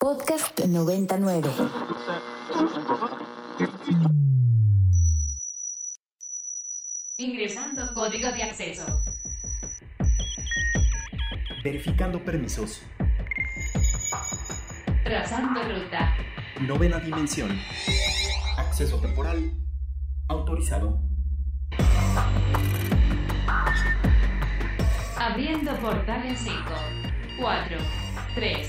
Podcast 99. Ingresando código de acceso. Verificando permisos. Trazando ruta. Novena dimensión. Acceso temporal. Autorizado. Abriendo portal en 5, 4, 3,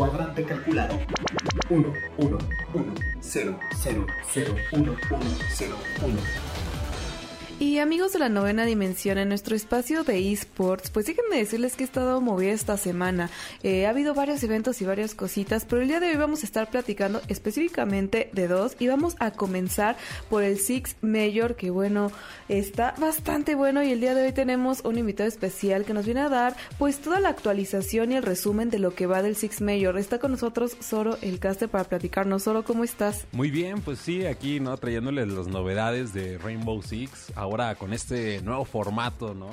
Cuadrante calculado. 1, 1, 1, 0, 0, 0, 1, 1, 0, 1. Y amigos de la novena dimensión, en nuestro espacio de esports, pues déjenme decirles que he estado movida esta semana. Eh, ha habido varios eventos y varias cositas, pero el día de hoy vamos a estar platicando específicamente de dos y vamos a comenzar por el Six Major, que bueno, está bastante bueno y el día de hoy tenemos un invitado especial que nos viene a dar pues toda la actualización y el resumen de lo que va del Six Major. Está con nosotros Soro el caster para platicarnos. Soro, ¿cómo estás? Muy bien, pues sí, aquí, ¿no? Trayéndoles las novedades de Rainbow Six, ahora con este nuevo formato, ¿no?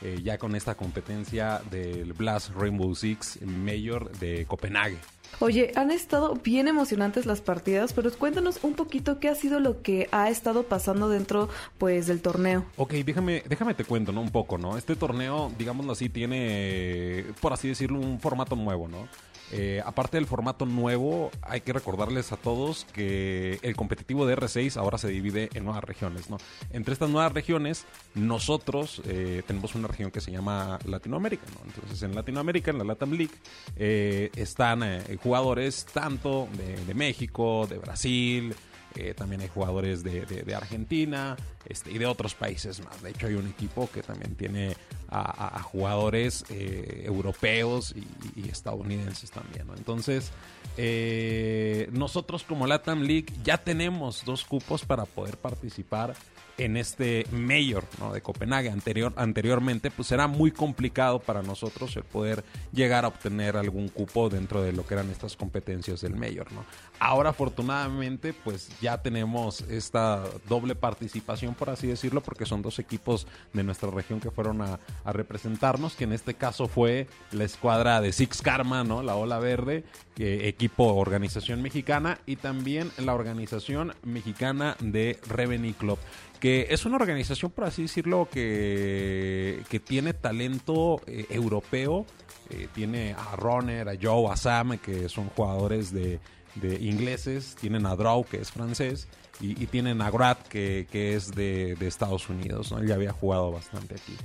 Eh, ya con esta competencia del Blast Rainbow Six Mayor de Copenhague. Oye, han estado bien emocionantes las partidas, pero cuéntanos un poquito qué ha sido lo que ha estado pasando dentro, pues, del torneo. Ok, déjame, déjame te cuento, ¿no? Un poco, ¿no? Este torneo, digámoslo así, tiene, por así decirlo, un formato nuevo, ¿no? Eh, aparte del formato nuevo, hay que recordarles a todos que el competitivo de R6 ahora se divide en nuevas regiones. Entre estas nuevas regiones, nosotros eh, tenemos una región que se llama Latinoamérica, ¿no? Entonces, en Latinoamérica, en la Latam League, eh, están jugadores tanto de México, de Brasil, eh, también hay jugadores de, Argentina este, y de otros países más. De hecho, hay un equipo que también tiene a, jugadores eh, europeos y, estadounidenses también. Entonces, eh, nosotros como Latam League ya tenemos dos cupos para poder participar en este Mayor ¿no? de Copenhague. Anterior, anteriormente, pues era muy complicado para nosotros el poder llegar a obtener algún cupo dentro de lo que eran estas competencias del Mayor. ¿no? Ahora, afortunadamente, pues ya tenemos esta doble participación, por así decirlo, porque son dos equipos de nuestra región que fueron a, representarnos, que en este caso fue la escuadra de Six Karma, ¿no? La Ola Verde, equipo organización mexicana, y también la organización mexicana de Revenue Club que es una organización, por así decirlo, que, que tiene talento eh, europeo. Eh, tiene a Runner, a Joe, a Sam, que son jugadores de, de ingleses. Tienen a Draw, que es francés. Y, tienen a Grat, que, que es de, de Estados Unidos. ¿no? Él ya había jugado bastante aquí.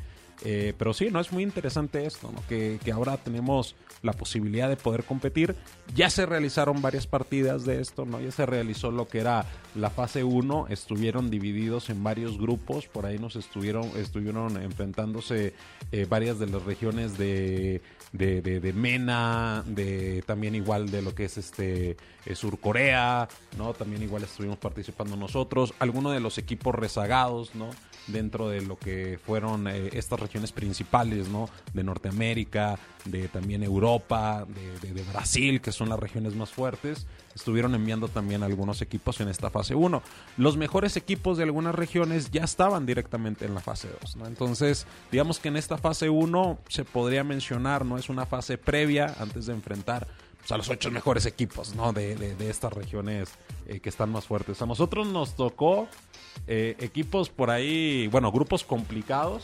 Eh, pero sí, no es muy interesante esto, ¿no? que, ahora tenemos la posibilidad de poder competir. Ya se realizaron varias partidas de esto, ¿no? Ya se realizó lo que era la fase 1, estuvieron divididos en varios grupos, por ahí nos estuvieron, estuvieron enfrentándose eh, varias de las regiones de, de, de- de MENA, de también igual de lo que es este eh, Sur Corea, ¿no? También igual estuvimos participando nosotros, algunos de los equipos rezagados, ¿no? Dentro de lo que fueron eh, estas regiones principales, ¿no? De Norteamérica, de también Europa, de, de- Brasil, que son las regiones más fuertes, estuvieron enviando también algunos equipos en esta fase 1. Los mejores equipos de algunas regiones ya estaban directamente en la fase 2, ¿no? Entonces, digamos que en esta fase 1 se podría mencionar, ¿no? Es una fase previa antes de enfrentar pues, a los ocho mejores equipos, ¿no? De, de- de estas regiones eh, que están más fuertes. A nosotros nos tocó eh, equipos por ahí, bueno, grupos complicados.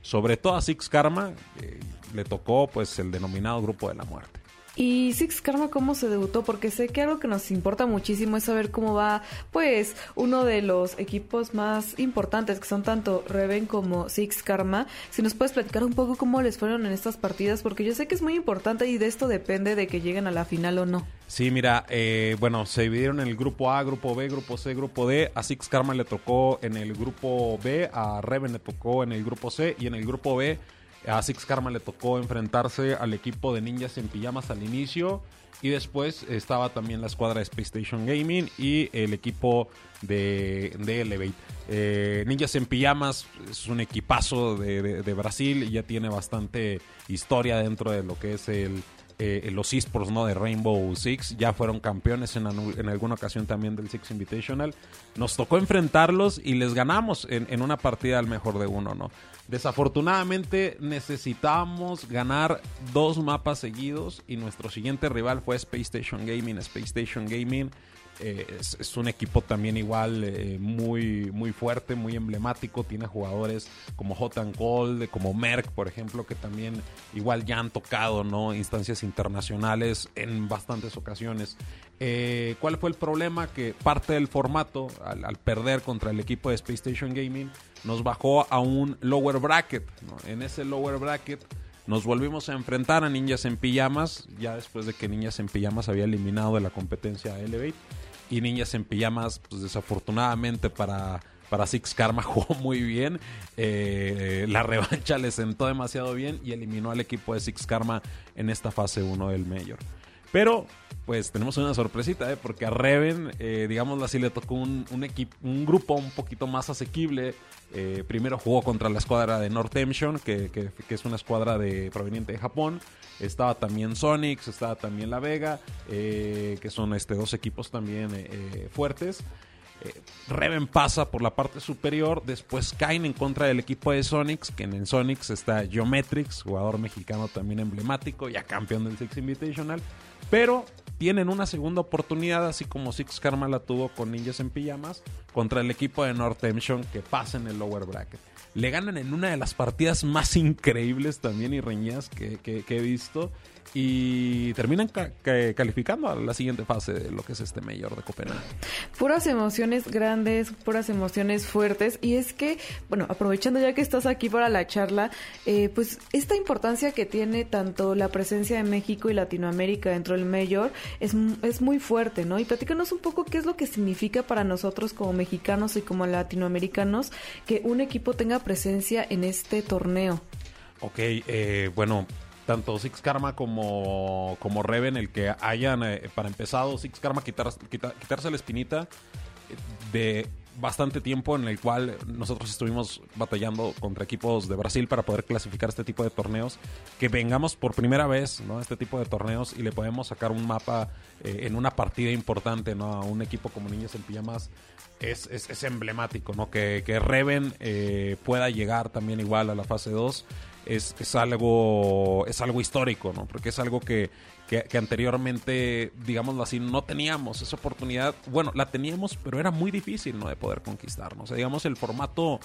Sobre todo a Six Karma eh, le tocó pues el denominado grupo de la muerte. Y Six Karma, ¿cómo se debutó? Porque sé que algo que nos importa muchísimo es saber cómo va, pues, uno de los equipos más importantes, que son tanto Reven como Six Karma. Si nos puedes platicar un poco cómo les fueron en estas partidas, porque yo sé que es muy importante y de esto depende de que lleguen a la final o no. Sí, mira, eh, bueno, se dividieron en el grupo A, grupo B, grupo C, grupo D. A Six Karma le tocó en el grupo B, a Reven le tocó en el grupo C y en el grupo B A Six Karma le tocó enfrentarse al equipo de ninjas en pijamas al inicio. Y después estaba también la escuadra de Space Station Gaming y el equipo de, de Elevate. Eh, Ninjas en Pijamas es un equipazo de, de- de Brasil y ya tiene bastante historia dentro de lo que es el, eh, los esports ¿no? de Rainbow Six. Ya fueron campeones en, alguna ocasión también del Six Invitational. Nos tocó enfrentarlos y les ganamos en, en una partida al mejor de uno. ¿no? Desafortunadamente necesitábamos ganar dos mapas seguidos y nuestro siguiente rival fue Space Station Gaming. Space Station Gaming eh, es, un equipo también igual eh, muy, muy fuerte, muy emblemático. Tiene jugadores como Hot and Cold, como Merck, por ejemplo, que también igual ya han tocado ¿no? instancias internacionales en bastantes ocasiones. Eh, ¿Cuál fue el problema? Que parte del formato, al, perder contra el equipo de Space Station Gaming, nos bajó a un lower bracket. En ese lower bracket nos volvimos a enfrentar a Ninjas en Pijamas, ya después de que Ninjas en Pijamas había eliminado de la competencia a Elevate. Y Ninjas en Pijamas, pues desafortunadamente para, para Six Karma jugó muy bien. Eh, la revancha le sentó demasiado bien y eliminó al equipo de Six Karma en esta fase 1 del Mayor. Pero, pues tenemos una sorpresita, ¿eh? porque a Reven, eh, así, le tocó un, un, un grupo un poquito más asequible. Eh, primero jugó contra la escuadra de North Tension, que, que, es una escuadra de, proveniente de Japón. Estaba también Sonics, estaba también La Vega, eh, que son este, dos equipos también eh, fuertes. Reven pasa por la parte superior, después caen en contra del equipo de Sonics, que en el Sonics está Geometrix, jugador mexicano también emblemático, ya campeón del Six Invitational, pero tienen una segunda oportunidad, así como Six Karma la tuvo con Ninjas en Pijamas, contra el equipo de North Tension que pasa en el lower bracket. Le ganan en una de las partidas más increíbles también y reñidas que he visto. Y terminan ca- ca- calificando a la siguiente fase de lo que es este mayor de Copenhague. Puras emociones grandes, puras emociones fuertes. Y es que, bueno, aprovechando ya que estás aquí para la charla, eh, pues esta importancia que tiene tanto la presencia de México y Latinoamérica dentro del Mayor es, es muy fuerte, ¿no? Y platícanos un poco qué es lo que significa para nosotros como mexicanos y como latinoamericanos que un equipo tenga presencia en este torneo. Ok, eh, bueno, tanto Six Karma como, como Reven, el que hayan, eh, para empezado, Six Karma quitar- quita- quitarse la espinita eh, de bastante tiempo en el cual nosotros estuvimos batallando contra equipos de Brasil para poder clasificar este tipo de torneos, que vengamos por primera vez ¿no? este tipo de torneos y le podemos sacar un mapa eh, en una partida importante ¿no? a un equipo como Niños en Pijamas es, es, es emblemático, ¿no? Que, que Reven eh, pueda llegar también igual a la fase 2 es, es algo es algo histórico, ¿no? Porque es algo que, que, anteriormente, digámoslo así, no teníamos esa oportunidad. Bueno, la teníamos, pero era muy difícil, ¿no? De poder conquistarnos. O sea, digamos, el formato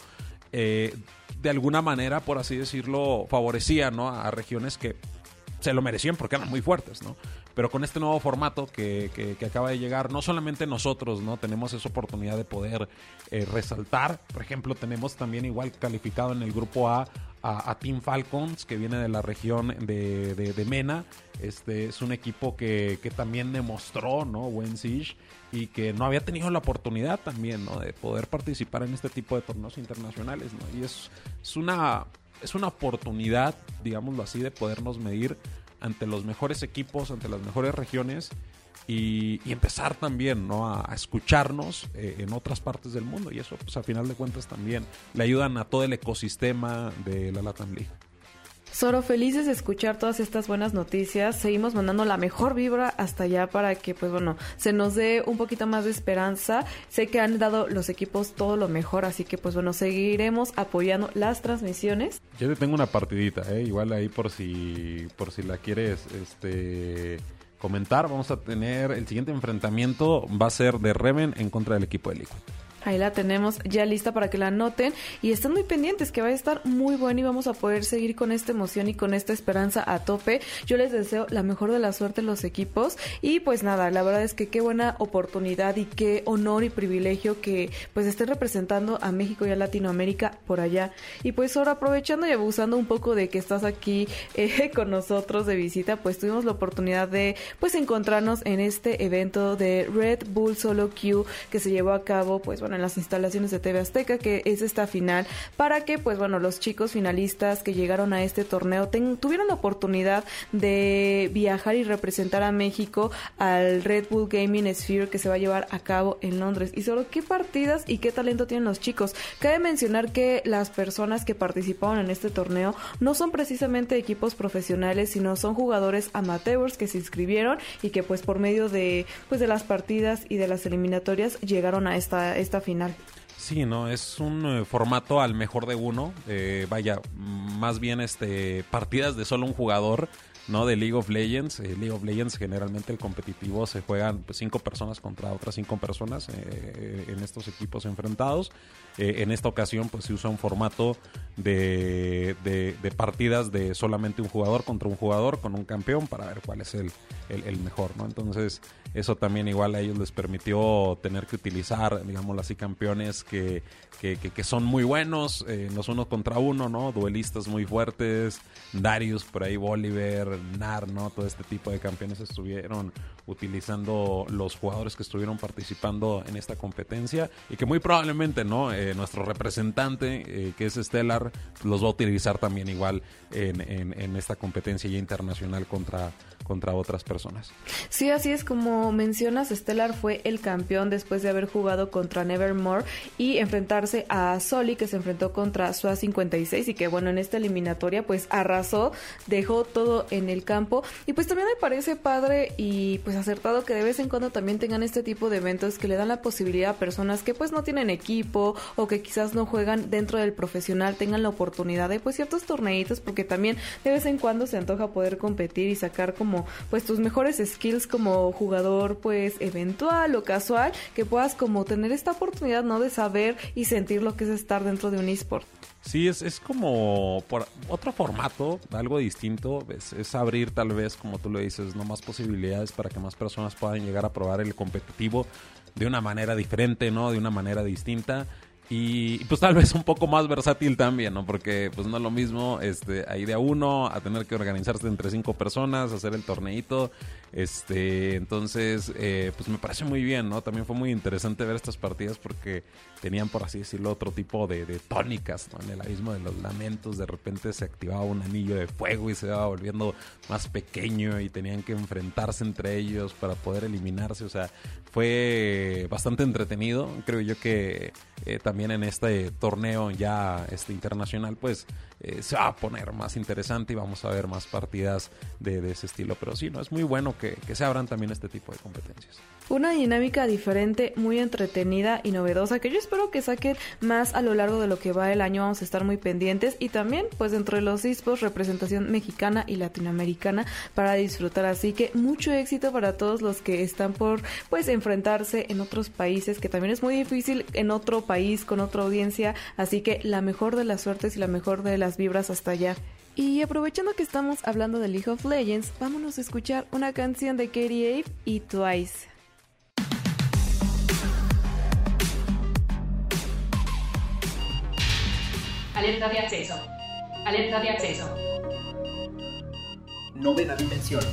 eh, de alguna manera, por así decirlo, favorecía, ¿no? A regiones que se lo merecían porque eran muy fuertes, ¿no? Pero con este nuevo formato que, que- que acaba de llegar, no solamente nosotros, ¿no? Tenemos esa oportunidad de poder eh, resaltar. Por ejemplo, tenemos también igual calificado en el grupo A a, Team Falcons, que viene de la región de, de- Mena. Este es un equipo que, que también demostró, ¿no? Buen y que no había tenido la oportunidad también, ¿no? De poder participar en este tipo de torneos internacionales, ¿no? Y es, es una es una oportunidad, digámoslo así, de podernos medir ante los mejores equipos, ante las mejores regiones y, y empezar también ¿no? a, a escucharnos eh, en otras partes del mundo. Y eso, pues a final de cuentas, también le ayudan a todo el ecosistema de la Latam League. Soro, felices de escuchar todas estas buenas noticias. Seguimos mandando la mejor vibra hasta allá para que, pues bueno, se nos dé un poquito más de esperanza. Sé que han dado los equipos todo lo mejor, así que, pues bueno, seguiremos apoyando las transmisiones. Yo te tengo una partidita, ¿eh? igual ahí por si, por si la quieres este, comentar. Vamos a tener el siguiente enfrentamiento, va a ser de Reven en contra del equipo de Liquid. Ahí la tenemos ya lista para que la anoten y estén muy pendientes que va a estar muy bueno y vamos a poder seguir con esta emoción y con esta esperanza a tope. Yo les deseo la mejor de la suerte a los equipos y pues nada, la verdad es que qué buena oportunidad y qué honor y privilegio que pues estén representando a México y a Latinoamérica por allá. Y pues ahora aprovechando y abusando un poco de que estás aquí eh, con nosotros de visita, pues tuvimos la oportunidad de pues encontrarnos en este evento de Red Bull Solo Q que se llevó a cabo pues bueno en las instalaciones de TV Azteca, que es esta final, para que, pues bueno, los chicos finalistas que llegaron a este torneo tuvieron la oportunidad de viajar y representar a México al Red Bull Gaming Sphere que se va a llevar a cabo en Londres. Y solo qué partidas y qué talento tienen los chicos. Cabe mencionar que las personas que participaron en este torneo no son precisamente equipos profesionales, sino son jugadores amateurs que se inscribieron y que pues por medio de pues de las partidas y de las eliminatorias llegaron a esta esta final. Sí, no, es un eh, formato al mejor de uno. Eh, vaya, más bien este partidas de solo un jugador ¿no? De League of Legends. Eh, League of Legends generalmente el competitivo se juegan pues, cinco personas contra otras cinco personas en estos equipos enfrentados. En esta ocasión pues se usa un formato de, de, partidas de solamente un jugador contra un jugador con un campeón para ver cuál es el, el, mejor, ¿no? Entonces eso también igual a ellos les permitió tener que utilizar, digamos así, campeones que, que, que, son muy buenos, los unos contra uno, ¿no? Duelistas muy fuertes, Darius por ahí, Bolívar, NAR, ¿no? Todo este tipo de campeones estuvieron utilizando los jugadores que estuvieron participando en esta competencia y que muy probablemente, ¿no? Eh, nuestro representante, eh, que es Stellar, los va a utilizar también igual en, esta competencia ya internacional contra contra otras personas. Sí, así es como mencionas, Stellar fue el campeón después de haber jugado contra Nevermore y enfrentarse a Soli que se enfrentó contra SUA 56 y que bueno, en esta eliminatoria pues arrasó, dejó todo en el campo y pues también me parece padre y pues acertado que de vez en cuando también tengan este tipo de eventos que le dan la posibilidad a personas que pues no tienen equipo o que quizás no juegan dentro del profesional tengan la oportunidad de pues ciertos torneitos porque también de vez en cuando se antoja poder competir y sacar como pues tus mejores skills como jugador pues eventual o casual, que puedas como tener esta oportunidad, ¿no? De saber y sentir lo que es estar dentro de un esport. Sí, es, es como por otro formato, algo distinto. Es, es, abrir tal vez, como tú lo dices, no más posibilidades para que más personas puedan llegar a probar el competitivo de una manera diferente, ¿no? De una manera distinta. Y pues tal vez un poco más versátil también, ¿no? Porque pues no es lo mismo este, ahí de a uno, a tener que organizarse entre cinco personas, hacer el torneito. Este, entonces, eh, pues me parece muy bien, ¿no? También fue muy interesante ver estas partidas porque tenían, por así decirlo, otro tipo de, tónicas, ¿no? En el abismo de los lamentos, de repente se activaba un anillo de fuego y se iba volviendo más pequeño y tenían que enfrentarse entre ellos para poder eliminarse. O sea, fue bastante entretenido. Creo yo que eh, también en este torneo ya este internacional, pues eh, se va a poner más interesante y vamos a ver más partidas de, ese estilo. Pero sí, no es muy bueno que, se abran también este tipo de competencias. Una dinámica diferente, muy entretenida y novedosa que yo espero que saquen más a lo largo de lo que va el año. Vamos a estar muy pendientes y también pues dentro de los ISPOs representación mexicana y latinoamericana para disfrutar. Así que mucho éxito para todos los que están por pues enfrentarse en otros países que también es muy difícil en otro país con otra audiencia. Así que la mejor de las suertes y la mejor de las vibras hasta allá. Y aprovechando que estamos hablando de League of Legends, vámonos a escuchar una canción de Katie Ave y Twice. Alerta de acceso. Alerta de acceso. Novena dimensión.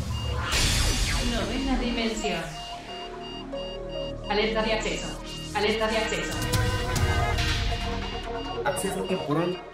Novena dimensión. Alerta de acceso. Alerta de acceso. Acceso temporal.